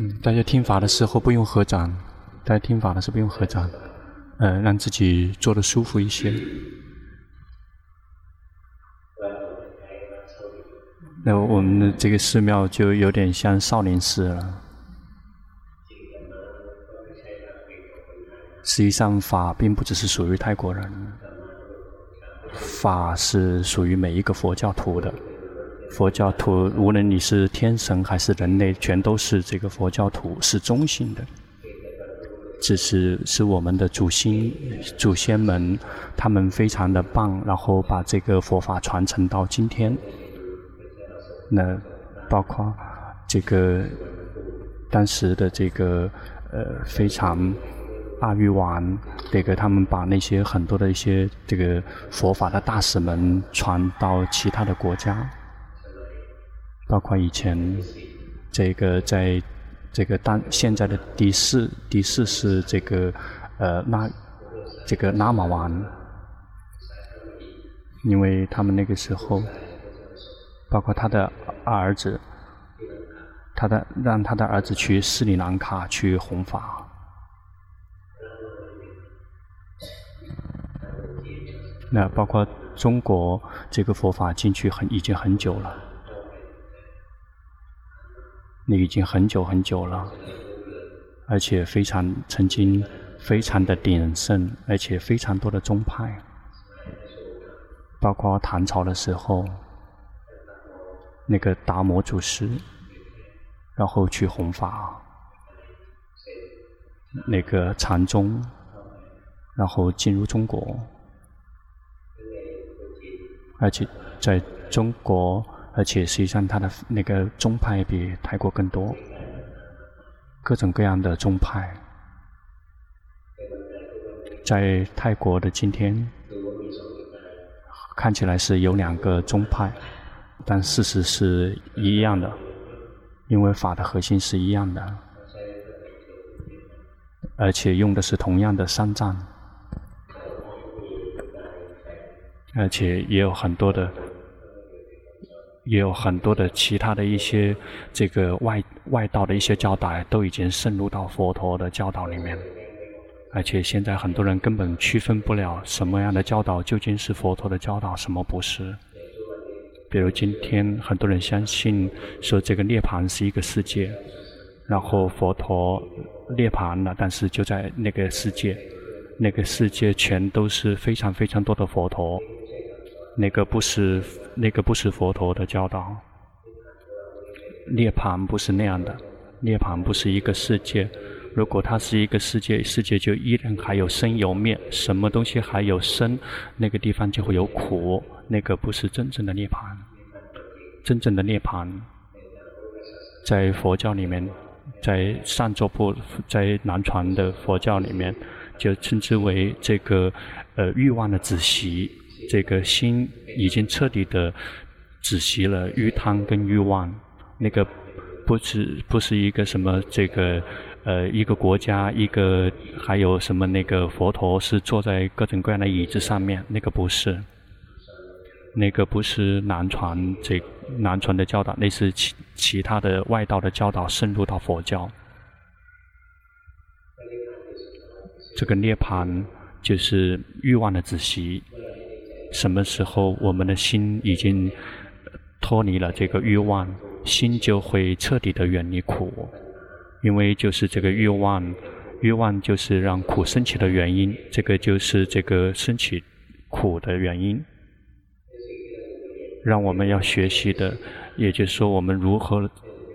嗯，大家听法的时候不用合掌，大家听法的时候不用合掌，呃，让自己坐得舒服一些。那我们的这个寺庙就有点像少林寺了。实际上，法并不只是属于泰国人，法是属于每一个佛教徒的。佛教徒，无论你是天神还是人类，全都是这个佛教徒，是中性的。只是是我们的祖先、祖先们，他们非常的棒，然后把这个佛法传承到今天。那包括这个当时的这个呃非常阿育王，这个他们把那些很多的一些这个佛法的大使们传到其他的国家。包括以前，这个在，这个当现在的第四第四是这个，呃，那这个拉玛王，因为他们那个时候，包括他的儿子，他的让他的儿子去斯里兰卡去弘法，那包括中国这个佛法进去很已经很久了。那已经很久很久了，而且非常曾经非常的鼎盛，而且非常多的宗派，包括唐朝的时候，那个达摩祖师，然后去弘法，那个禅宗，然后进入中国，而且在中国。而且实际上，他的那个宗派比泰国更多，各种各样的宗派，在泰国的今天，看起来是有两个宗派，但事实是一样的，因为法的核心是一样的，而且用的是同样的三藏，而且也有很多的。也有很多的其他的一些这个外外道的一些教导，都已经渗入到佛陀的教导里面，而且现在很多人根本区分不了什么样的教导究竟是佛陀的教导，什么不是。比如今天很多人相信说这个涅槃是一个世界，然后佛陀涅槃了，但是就在那个世界，那个世界全都是非常非常多的佛陀。那个不是，那个不是佛陀的教导。涅槃不是那样的，涅槃不是一个世界。如果它是一个世界，世界就依然还有生有灭，什么东西还有生，那个地方就会有苦。那个不是真正的涅槃。真正的涅槃，在佛教里面，在上座部，在南传的佛教里面，就称之为这个呃欲望的止息。这个心已经彻底的止息了欲贪跟欲望，那个不是不是一个什么这个呃一个国家一个还有什么那个佛陀是坐在各种各样的椅子上面，那个不是，那个不是南传这南传的教导，那是其其他的外道的教导渗入到佛教，这个涅槃就是欲望的止息。什么时候我们的心已经脱离了这个欲望，心就会彻底的远离苦，因为就是这个欲望，欲望就是让苦升起的原因，这个就是这个升起苦的原因。让我们要学习的，也就是说我们如何。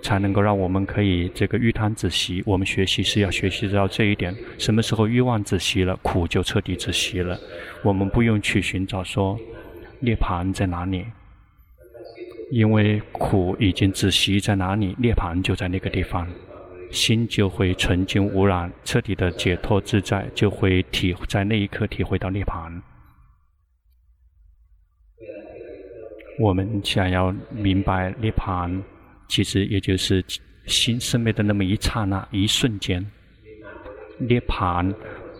才能够让我们可以这个欲贪止息。我们学习是要学习到这一点。什么时候欲望止息了，苦就彻底止息了。我们不用去寻找说涅槃在哪里，因为苦已经止息在哪里，涅槃就在那个地方，心就会纯净无染，彻底的解脱自在，就会体在那一刻体会到涅槃。我们想要明白涅槃。其实也就是心生灭的那么一刹那、一瞬间，涅槃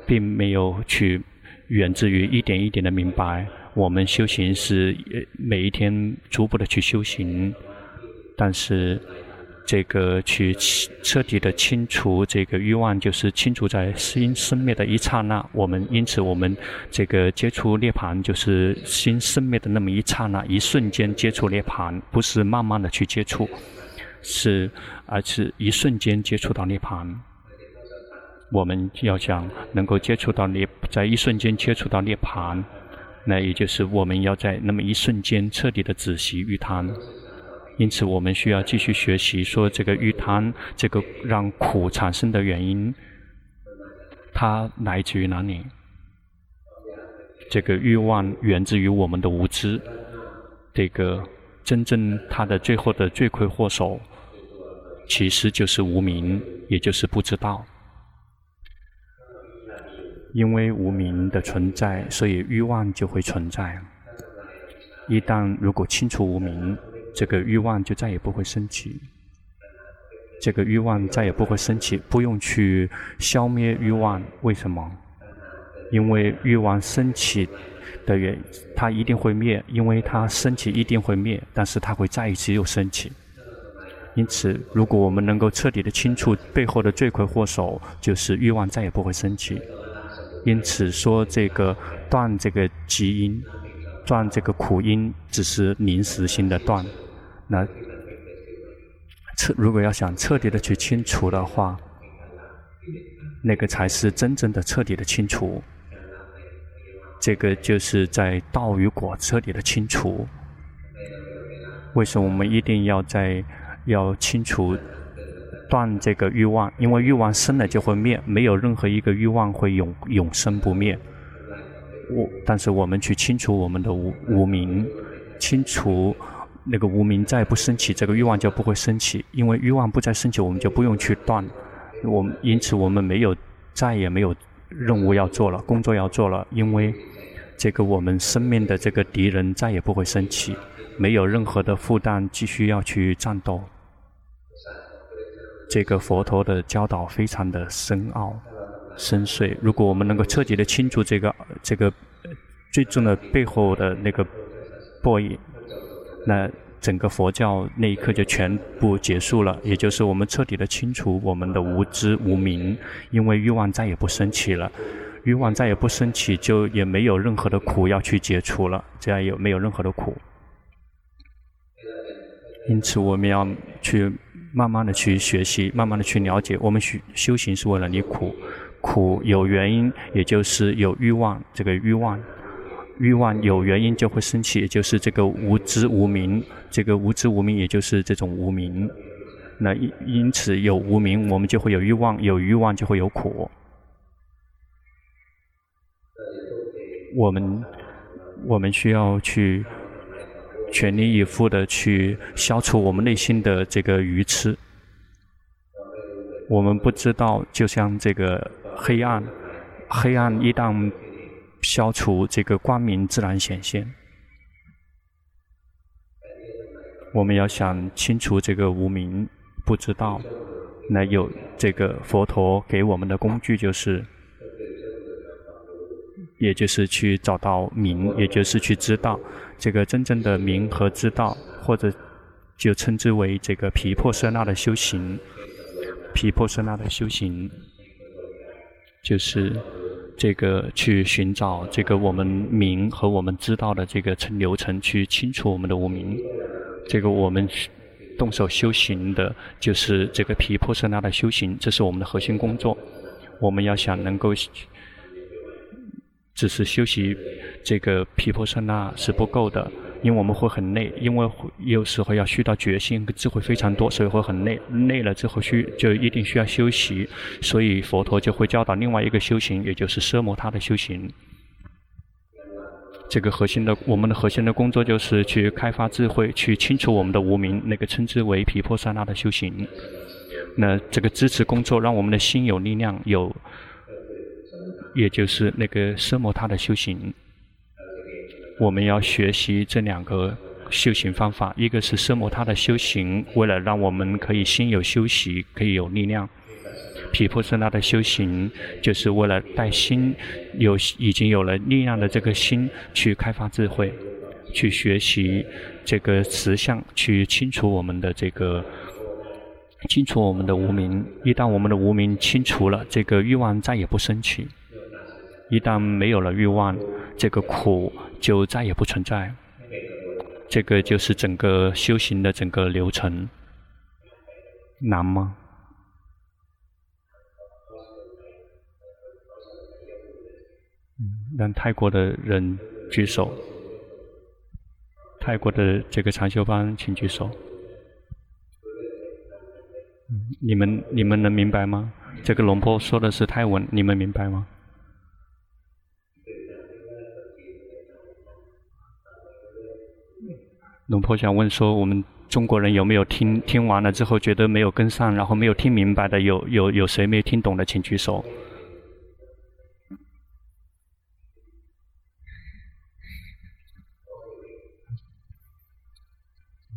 并没有去源自于一点一点的明白。我们修行是每一天逐步的去修行，但是这个去彻底的清除这个欲望，就是清除在心生灭的一刹那。我们因此，我们这个接触涅槃，就是心生灭的那么一刹那，一瞬间接触涅槃，不是慢慢的去接触，是而是一瞬间接触到涅槃。我们要想能够接触到涅，在一瞬间接触到涅槃，那也就是我们要在那么一瞬间彻底的止息欲贪。因此，我们需要继续学习，说这个欲贪，这个让苦产生的原因，它来自于哪里？这个欲望源自于我们的无知。这个真正他的最后的罪魁祸首，其实就是无明，也就是不知道。因为无明的存在，所以欲望就会存在。一旦如果清除无明，这个欲望就再也不会升起，这个欲望再也不会升起，不用去消灭欲望。为什么？因为欲望升起的原因，它一定会灭，因为它升起一定会灭，但是它会再一次又升起。因此，如果我们能够彻底的清除背后的罪魁祸首，就是欲望再也不会升起。因此说，这个断这个集因，断这个苦因，只是临时性的断。那彻如果要想彻底的去清除的话，那个才是真正的彻底的清除。这个就是在道与果彻底的清除。为什么我们一定要在要清除断这个欲望？因为欲望生了就会灭，没有任何一个欲望会永永生不灭。我但是我们去清除我们的无无明，清除。那个无明再不升起，这个欲望就不会升起，因为欲望不再升起，我们就不用去断。我们因此我们没有再也没有任务要做了，工作要做了，因为这个我们生命的这个敌人再也不会升起，没有任何的负担继续要去战斗。这个佛陀的教导非常的深奥、深邃。如果我们能够彻底的清楚这个这个最终的背后的那个报应。那整个佛教那一刻就全部结束了，也就是我们彻底的清除我们的无知无明，因为欲望再也不升起了，欲望再也不升起，就也没有任何的苦要去解除了，这样也没有任何的苦。因此，我们要去慢慢的去学习，慢慢的去了解，我们修修行是为了离苦，苦有原因，也就是有欲望，这个欲望。欲望有原因就会升起，也就是这个无知无明，这个无知无明也就是这种无明。那因因此有无明，我们就会有欲望，有欲望就会有苦。我们我们需要去全力以赴的去消除我们内心的这个愚痴。我们不知道，就像这个黑暗，黑暗一旦。消除这个光明，自然显现。我们要想清除这个无明，不知道，那有这个佛陀给我们的工具，就是，也就是去找到明，也就是去知道这个真正的明和知道，或者就称之为这个皮婆舍那的修行。皮婆舍那的修行，就是。这个去寻找这个我们明和我们知道的这个程流程，去清除我们的无明。这个我们动手修行的，就是这个毗婆舍那的修行，这是我们的核心工作。我们要想能够只是修习这个毗婆舍那是不够的。因为我们会很累，因为有时候要需到决心和智慧非常多，所以会很累。累了之后需就一定需要休息，所以佛陀就会教导另外一个修行，也就是奢摩他的修行。这个核心的，我们的核心的工作就是去开发智慧，去清除我们的无明，那个称之为毗婆舍那的修行。那这个支持工作，让我们的心有力量，有，也就是那个奢摩他的修行。我们要学习这两个修行方法，一个是奢摩他的修行，为了让我们可以心有休息，可以有力量；毗婆舍那的修行，就是为了带心有已经有了力量的这个心去开发智慧，去学习这个实相，去清除我们的这个清除我们的无明。一旦我们的无明清除了，这个欲望再也不升起。一旦没有了欲望，这个苦就再也不存在。这个就是整个修行的整个流程。难吗？嗯，让泰国的人举手。泰国的这个禅修班，请举手。你们你们能明白吗？这个龙婆说的是泰文，你们明白吗？龙婆想问说，我们中国人有没有听听完了之后觉得没有跟上，然后没有听明白的，有有有谁没听懂的，请举手。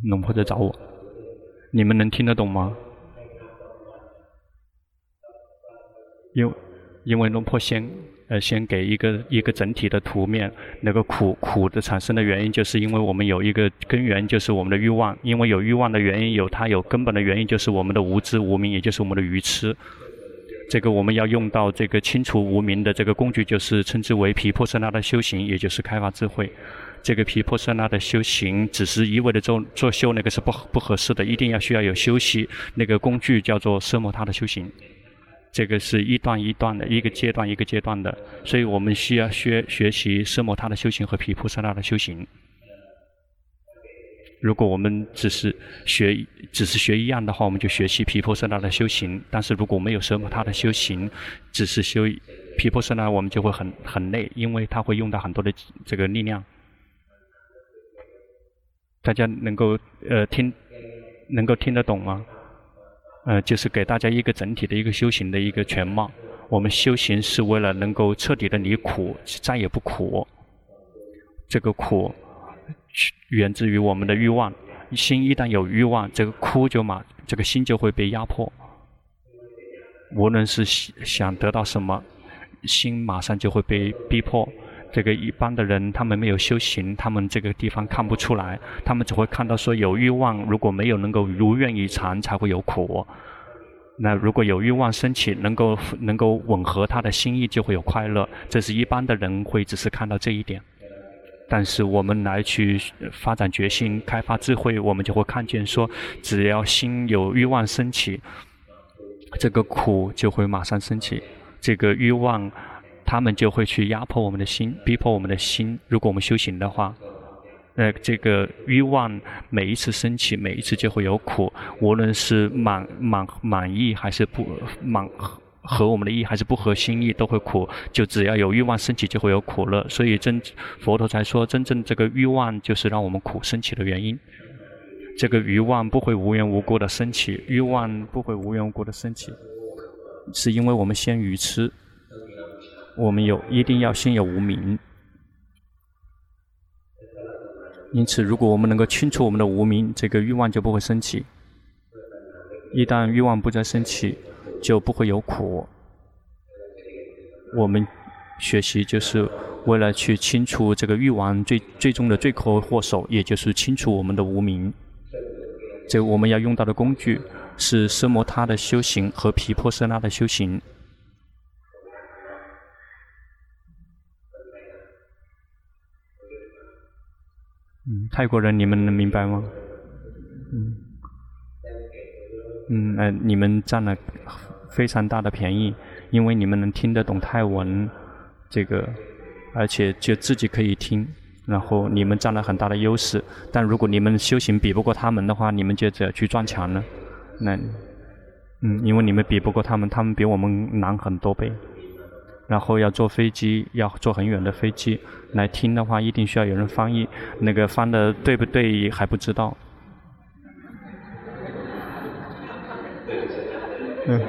龙婆在找我，你们能听得懂吗？因因为龙婆先呃先给一个一个整体的图面，那个苦苦的产生的原因，就是因为我们有一个根源，就是我们的欲望。因为有欲望的原因，有它有根本的原因，就是我们的无知无明，也就是我们的愚痴。这个我们要用到这个清除无明的这个工具，就是称之为毗婆舍那的修行，也就是开发智慧。这个毗婆舍那的修行，只是一味的做做修，那个是不不合适的。一定要需要有修习，那个工具叫做奢摩他的修行。这个是一段一段的，一个阶段一个阶段的，所以我们需要学学习奢摩他的修行和毗婆舍那的修行。如果我们只是学只是学一样的话，我们就学习毗婆舍那的修行。但是如果没有奢摩他的修行，只是修毗婆舍那，我们就会很很累，因为它会用到很多的这个力量。大家能够呃听，能够听得懂吗？呃，就是给大家一个整体的一个修行的一个全貌。我们修行是为了能够彻底的离苦，再也不苦。这个苦源自于我们的欲望，心一旦有欲望，这个苦就马，这个心就会被压迫。无论是想得到什么，心马上就会被逼迫。这个一般的人，他们没有修行，他们这个地方看不出来，他们只会看到说有欲望，如果没有能够如愿以偿，才会有苦。那如果有欲望升起，能够能够吻合他的心意，就会有快乐。这是一般的人会只是看到这一点，但是我们来去发展决心、开发智慧，我们就会看见说，只要心有欲望升起，这个苦就会马上升起，这个欲望。他们就会去压迫我们的心，逼迫我们的心。如果我们修行的话，呃，这个欲望每一次升起，每一次就会有苦。无论是满满满意还是不满合我们的意，还是不合心意，都会苦。就只要有欲望升起，就会有苦乐。所以真佛陀才说，真正这个欲望就是让我们苦升起的原因。这个欲望不会无缘无故的升起，欲望不会无缘无故的升起，是因为我们先愚痴。我们有一定要先有无明，因此，如果我们能够清除我们的无明，这个欲望就不会升起。一旦欲望不再升起，就不会有苦。我们学习就是为了去清除这个欲望最最终的罪魁祸首，也就是清除我们的无明。这我们要用到的工具是奢摩他的修行和皮婆舍那的修行。嗯，泰国人，你们能明白吗？嗯，嗯，呃，你们占了非常大的便宜，因为你们能听得懂泰文，这个，而且就自己可以听，然后你们占了很大的优势。但如果你们修行比不过他们的话，你们就只要去撞墙了。那，嗯，因为你们比不过他们，他们比我们难很多倍。然后要坐飞机，要坐很远的飞机来听的话，一定需要有人翻译。那个翻的对不对还不知道。嗯，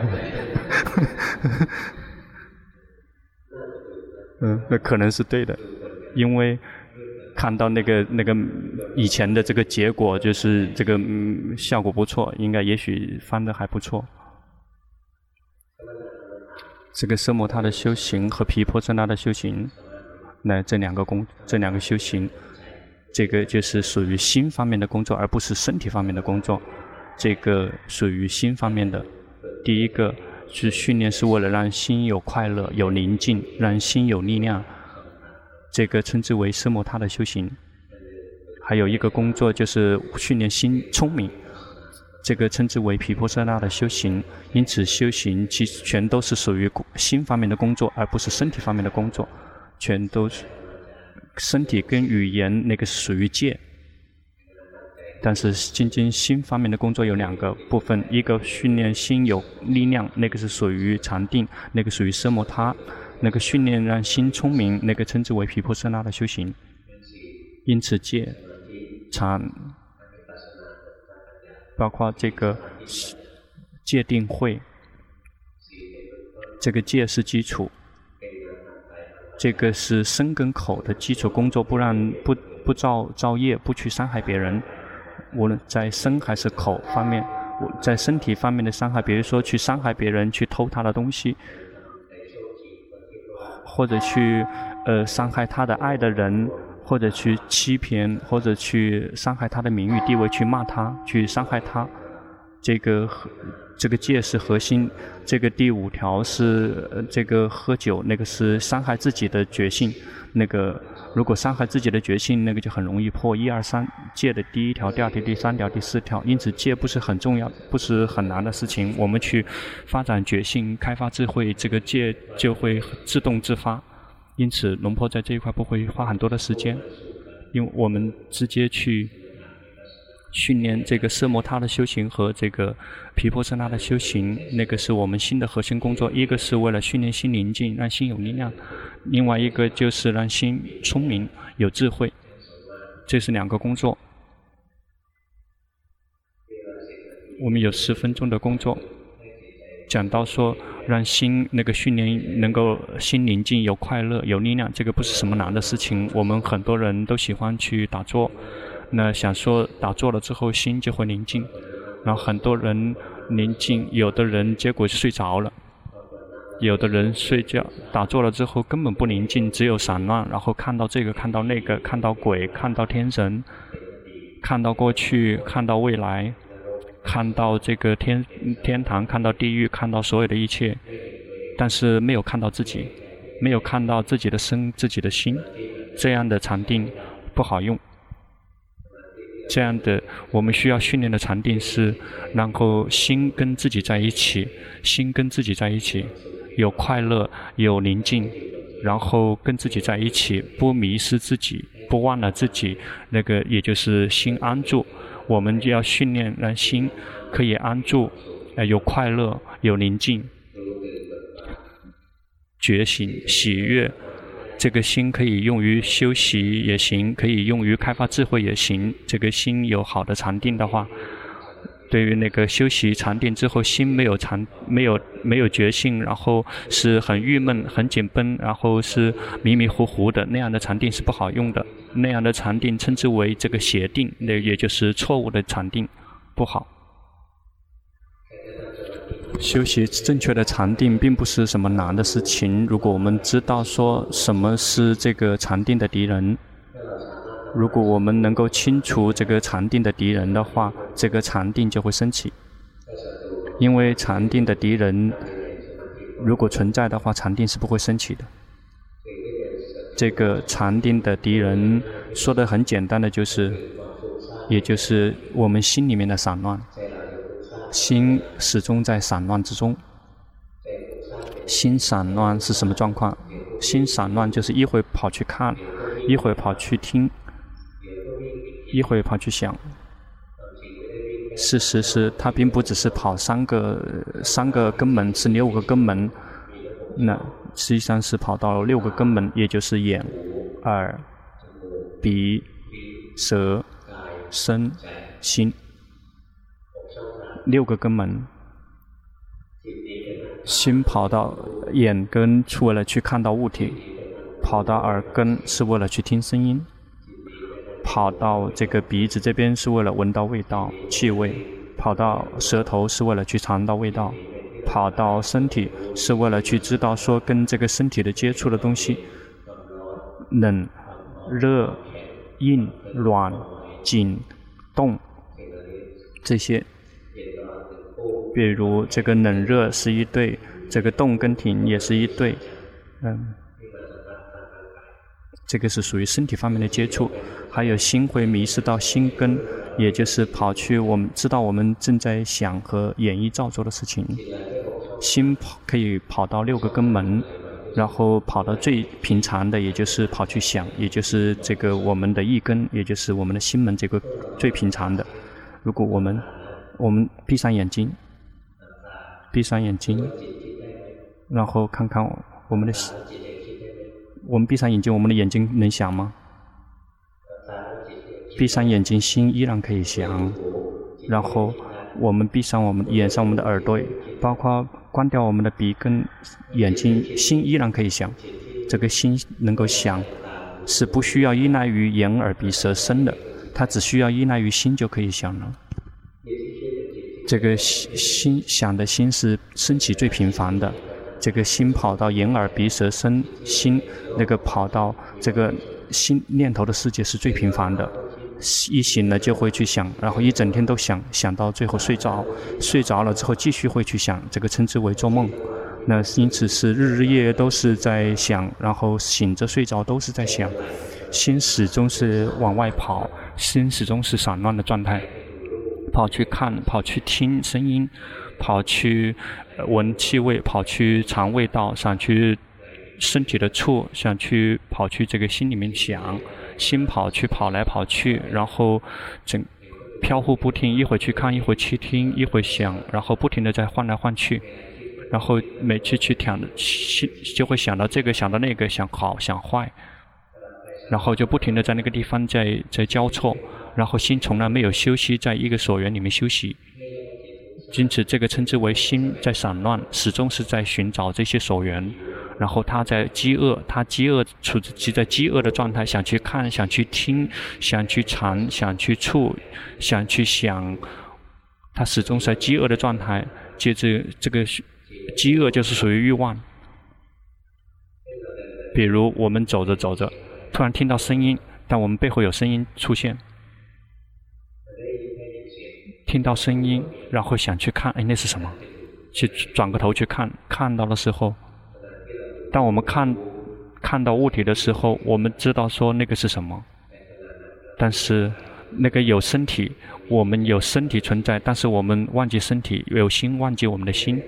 嗯，那可能是对的，因为看到那个那个以前的这个结果，就是这个嗯效果不错，应该也许翻的还不错。这个奢摩他的修行和毗婆舍那的修行，那这两个工，这两个修行，这个就是属于心方面的工作，而不是身体方面的工作。这个属于心方面的。第一个是训练，是为了让心有快乐、有宁静，让心有力量。这个称之为奢摩他的修行。还有一个工作就是训练心聪明，这个称之为毗婆舍那的修行。因此，修行其实全都是属于心方面的工作，而不是身体方面的工作。全都是身体跟语言那个是属于戒。但是，精进心方面的工作有两个部分：一个训练心有力量，那个是属于禅定，那个属于奢摩他；那个训练让心聪明，那个称之为毗婆舍那的修行。因此，戒、禅，包括这个界定会，这个戒是基础，这个是身跟口的基础工作，不让不不造造业，不去伤害别人。无论在身还是口方面，在身体方面的伤害，比如说去伤害别人，去偷他的东西，或者去呃伤害他的爱的人，或者去欺骗，或者去伤害他的名誉地位，去骂他，去伤害他，这个这个戒是核心。这个第五条是这个喝酒，那个是伤害自己的决心，那个。如果伤害自己的决心，那个就很容易破一二三戒的第一条、第二条、第三条、第四条。因此，戒不是很重要，不是很难的事情。我们去发展决心、开发智慧，这个戒就会自动自发。因此，龙婆在这一块不会花很多的时间，因为我们直接去。训练这个色摩他的修行和这个皮婆舍那的修行，那个是我们新的核心工作。一个是为了训练心宁静，让心有力量；另外一个就是让心聪明、有智慧。这是两个工作。我们有十分钟的工作，讲到说让心那个训练能够心宁静、有快乐、有力量，这个不是什么难的事情。我们很多人都喜欢去打坐。那想说打坐了之后心就会宁静，然后很多人宁静，有的人结果睡着了，有的人睡觉打坐了之后根本不宁静，只有散乱，然后看到这个看到那个，看到鬼，看到天神，看到过去，看到未来，看到这个天天堂，看到地狱，看到所有的一切，但是没有看到自己，没有看到自己的身，自己的心，这样的禅定不好用。这样的，我们需要训练的禅定是，然后心跟自己在一起，心跟自己在一起，有快乐，有宁静，然后跟自己在一起，不迷失自己，不忘了自己，那个也就是心安住。我们就要训练让心可以安住，呃，有快乐，有宁静，觉醒，喜悦。这个心可以用于休息也行，可以用于开发智慧也行。这个心有好的禅定的话，对于那个修习禅定之后心没有禅、没有没有觉性，然后是很郁闷、很紧绷，然后是迷迷糊糊的那样的禅定是不好用的。那样的禅定称之为这个邪定，那也就是错误的禅定，不好。修习正确的禅定并不是什么难的事情。如果我们知道说什么是这个禅定的敌人，如果我们能够清除这个禅定的敌人的话，这个禅定就会升起。因为禅定的敌人如果存在的话，禅定是不会升起的。这个禅定的敌人说的很简单的就是，也就是我们心里面的散乱。心始终在散乱之中。心散乱是什么状况？心散乱就是一会跑去看，一会跑去听，一会跑去想。事实是，它并不只是跑三个三个根门，是六个根门。那实际上是跑到六个根门，也就是眼、耳、鼻、舌、身、心。六个根门，心跑到眼根是为了去看到物体，跑到耳根是为了去听声音，跑到这个鼻子这边是为了闻到味道、气味，跑到舌头是为了去尝到味道，跑到身体是为了去知道说跟这个身体的接触的东西，冷、热、硬、软、紧、动这些。比如这个冷热是一对，这个动跟停也是一对，嗯，这个是属于身体方面的接触。还有心会迷失到心根，也就是跑去我们知道我们正在想和演绎造作的事情。心可以跑到六个根门，然后跑到最平常的，也就是跑去想，也就是这个我们的一根，也就是我们的心门这个最平常的。如果我们我们闭上眼睛。闭上眼睛，然后看看我们的。我们闭上眼睛，我们的眼睛能想吗？闭上眼睛，心依然可以想。然后我们闭上我们眼上我们的耳朵，包括关掉我们的鼻跟眼睛，心依然可以想。这个心能够想，是不需要依赖于眼耳鼻舌身的，它只需要依赖于心就可以想了。这个心心想的心是升起最频繁的，这个心跑到眼耳鼻舌身心，那个跑到这个心念头的世界是最频繁的，一醒了就会去想，然后一整天都想，想到最后睡着，睡着了之后继续会去想，这个称之为做梦。那因此是日日夜夜都是在想，然后醒着睡着都是在想，心始终是往外跑，心始终是散乱的状态。跑去看，跑去听声音，跑去闻气味，跑去尝味道，想去身体的触，想去跑去这个心里面想，心跑去跑来跑去，然后整飘忽不定，一会去看，一会去听，一会想，然后不停地在换来换去，然后每次去想，心就会想到这个，想到那个，想好想坏，然后就不停地在那个地方在在交错。然后心从来没有休息，在一个所缘里面休息，因此这个称之为心在散乱，始终是在寻找这些所缘。然后他在饥饿，他饥饿处即在饥饿的状态，想去看，想去听，想去尝，想去触，想去想，他始终是在饥饿的状态。接着这个饥饿就是属于欲望。比如我们走着走着，突然听到声音，但我们背后有声音出现。听到声音，然后想去看，哎，那是什么？去转个头去看，看到的时候，当我们看看到物体的时候，我们知道说那个是什么。但是那个有身体，我们有身体存在，但是我们忘记身体，有心忘记我们的心。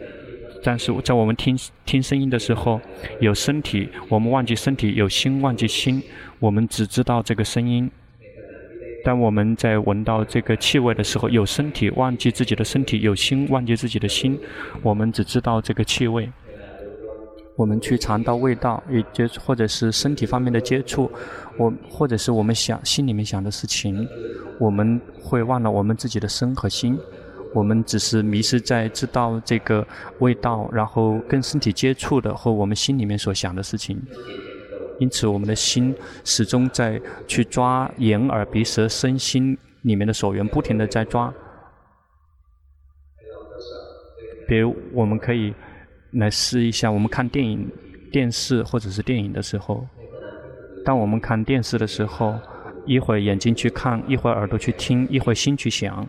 但是在我们听听声音的时候，有身体，我们忘记身体，有心忘记心，我们只知道这个声音。当我们在闻到这个气味的时候，有身体忘记自己的身体，有心忘记自己的心，我们只知道这个气味。我们去尝到味道，也就或者是身体方面的接触，我或者是我们想心里面想的事情，我们会忘了我们自己的身和心，我们只是迷失在知道这个味道，然后跟身体接触的和我们心里面所想的事情。因此，我们的心始终在去抓眼、耳、鼻、舌、身、心里面的所缘，不停地在抓。比如，我们可以来试一下，我们看电影、电视或者是电影的时候，当我们看电视的时候，一会儿眼睛去看，一会儿耳朵去听，一会儿心去想，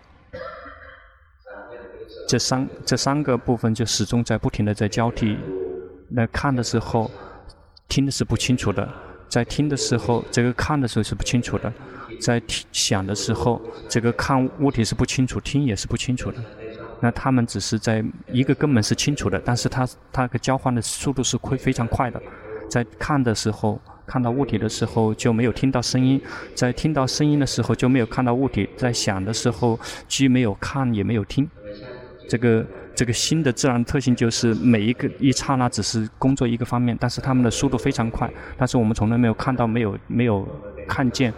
这三这三个部分就始终在不停地在交替。来看的时候。听的是不清楚的，在听的时候，这个看的时候是不清楚的；在听想的时候，这个看物体是不清楚，听也是不清楚的。那他们只是在一个根本是清楚的，但是它它个交换的速度是会非常快的。在看的时候，看到物体的时候就没有听到声音；在听到声音的时候就没有看到物体；在想的时候既没有看也没有听。这个。这个心的自然特性就是每一个一刹那只是工作一个方面，但是他们的速度非常快。但是我们从来没有看到，没有没有看见。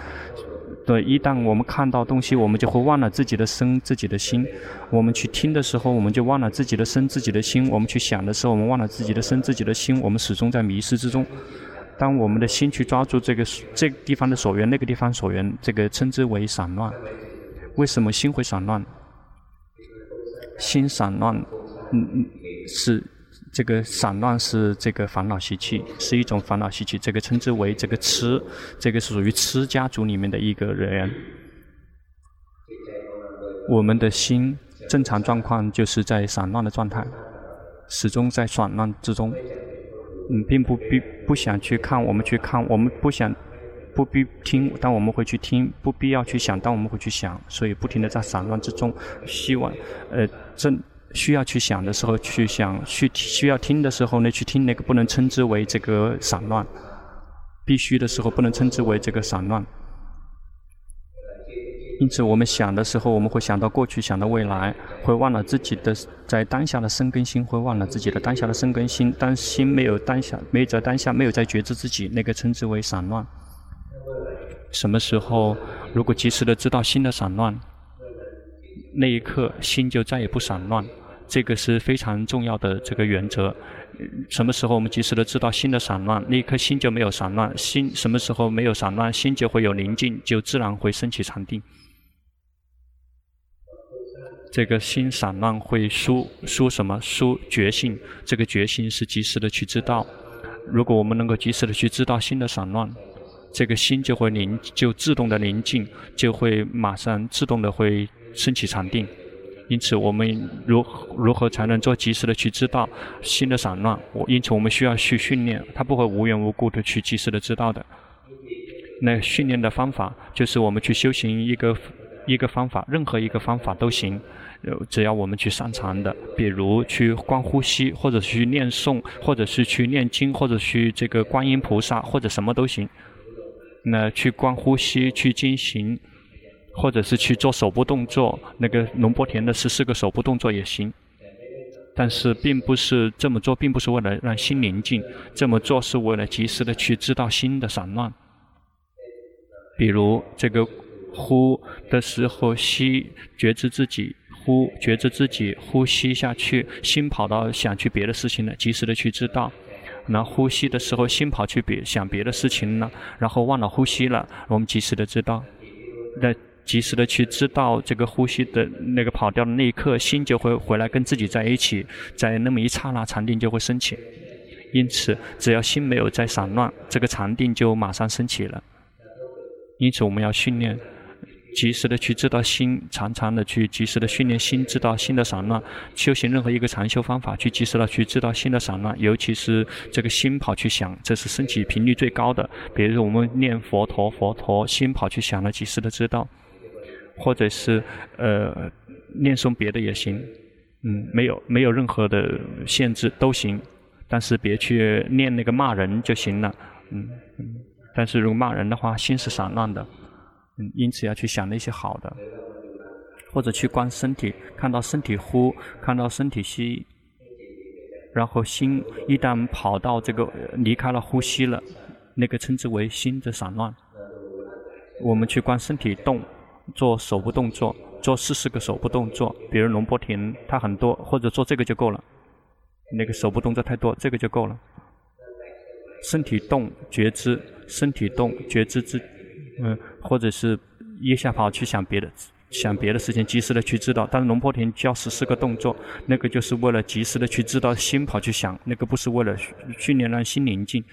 对，一旦我们看到东西，我们就会忘了自己的身、自己的心。我们去听的时候，我们就忘了自己的身、自己的心。我们去想的时候，我们忘了自己的身、自己的心。我们始终在迷失之中。当我们的心去抓住这个这个地方的所缘，那个地方所缘，这个称之为散乱。为什么心会散乱？心散乱，嗯嗯，是这个散乱是这个烦恼习气，是一种烦恼习气。这个称之为这个痴，这个是属于痴家族里面的一个人。我们的心正常状况就是在散乱的状态，始终在散乱之中。嗯，并不并不想去看，我们去看，我们不想不必听，但我们会去听；不必要去想，但我们会去想。所以不停地在散乱之中，希望呃正需要去想的时候去想，去需要听的时候呢去听，那个不能称之为这个散乱；必须的时候不能称之为这个散乱。因此，我们想的时候，我们会想到过去，想到未来，会忘了自己的在当下的生根心，会忘了自己的当下的生根心。当心没有当下，没有在当下，没有在觉知自己，那个称之为散乱。什么时候，如果及时的知道心的散乱，那一刻心就再也不散乱。这个是非常重要的这个原则。什么时候我们及时的知道心的散乱，那一颗心就没有散乱。心什么时候没有散乱，心就会有宁静，就自然会升起禅定。这个心散乱会输输什么？输觉性。这个觉性是及时的去知道。如果我们能够及时的去知道心的散乱，这个心就会宁，就自动的宁静，就会马上自动的会升起禅定。因此，我们如如何才能做及时的去知道心的散乱？我因此我们需要去训练，它不会无缘无故的去及时的知道的。那训练的方法就是我们去修行一个一个方法，任何一个方法都行。只要我们去擅长的，比如去观呼吸，或者去念诵，或者是去念经，或者去这个观音菩萨，或者什么都行。那去观呼吸，去进行，或者是去做手部动作，那个龙波田的十四个手部动作也行。但是并不是这么做，并不是为了让心宁静，这么做是为了及时的去知道心的散乱。比如这个呼的时候吸，觉知自己。呼，觉知自己呼吸下去，心跑到想去别的事情了，及时的去知道。那呼吸的时候，心跑去别想别的事情了，然后忘了呼吸了，我们及时的知道。那及时的去知道这个呼吸的那个跑掉的那一刻，心就会回来跟自己在一起，在那么一刹那，禅定就会升起。因此，只要心没有在散乱，这个禅定就马上升起了。因此，我们要训练。及时的去知道心，常常的去及时的训练心，知道心的散乱。修行任何一个禅修方法，去及时的去知道心的散乱，尤其是这个心跑去想，这是升起频率最高的。比如说我们念佛陀，佛陀心跑去想了，及时的知道，或者是呃念诵别的也行，嗯，没有没有任何的限制都行，但是别去念那个骂人就行了，嗯嗯，但是如果骂人的话，心是散乱的。嗯，因此要去想那些好的，或者去观身体，看到身体呼，看到身体吸，然后心一旦跑到这个离开了呼吸了，那个称之为心的散乱。我们去观身体动，做手部动作，做四十个手部动作，比如龙波田，它很多，或者做这个就够了。那个手部动作太多，这个就够了。身体动觉知，身体动觉知之。嗯，或者是一下跑去想别的，想别的事情，及时的去知道。但是龙波田教十四个动作，那个就是为了及时的去知道心跑去想，那个不是为了训练让心宁静。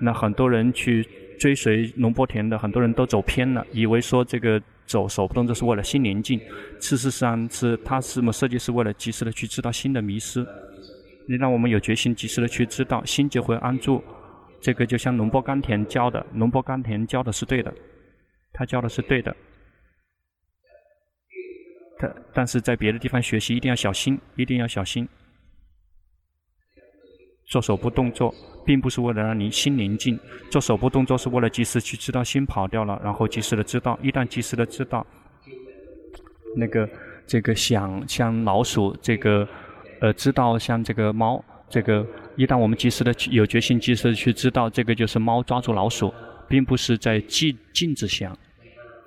那很多人去追随龙波田的，很多人都走偏了，以为说这个走手不动作是为了心宁静，事实上是他是么设计是为了及时的去知道心的迷失。你让我们有决心，及时的去知道，心就会安住。这个就像龙波甘田教的，龙波甘田教的是对的。他教的是对的，但但是在别的地方学习一定要小心，一定要小心。做手部动作，并不是为了让您心宁静，做手部动作是为了及时去知道心跑掉了，然后及时的知道。一旦及时的知道，那个这个想像老鼠，这个呃知道像这个猫，这个一旦我们及时的有决心，及时的去知道，这个就是猫抓住老鼠。并不是在禁禁止想，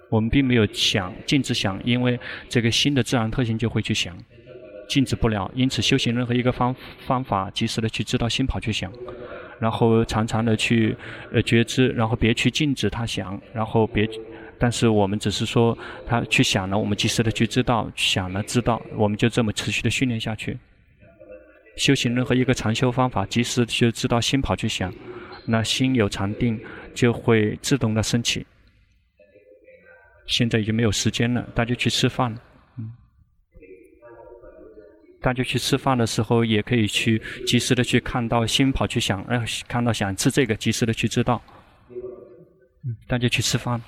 我们并没有想禁止想，因为这个心的自然特性就会去想，禁止不了。因此，修行任何一个方方法，及时的去知道心跑去想，然后常常的去呃觉知，然后别去禁止他想，然后别，但是我们只是说他去想了，我们及时的去知道，想了知道，我们就这么持续的训练下去。修行任何一个禅修方法，及时就知道心跑去想，那心有禅定。就会自动的升起。现在已经没有时间了，大家去吃饭。嗯。大家去吃饭的时候，也可以去及时的去看到心跑去想，呃，看到想吃这个，及时的去知道。嗯，大家去吃饭。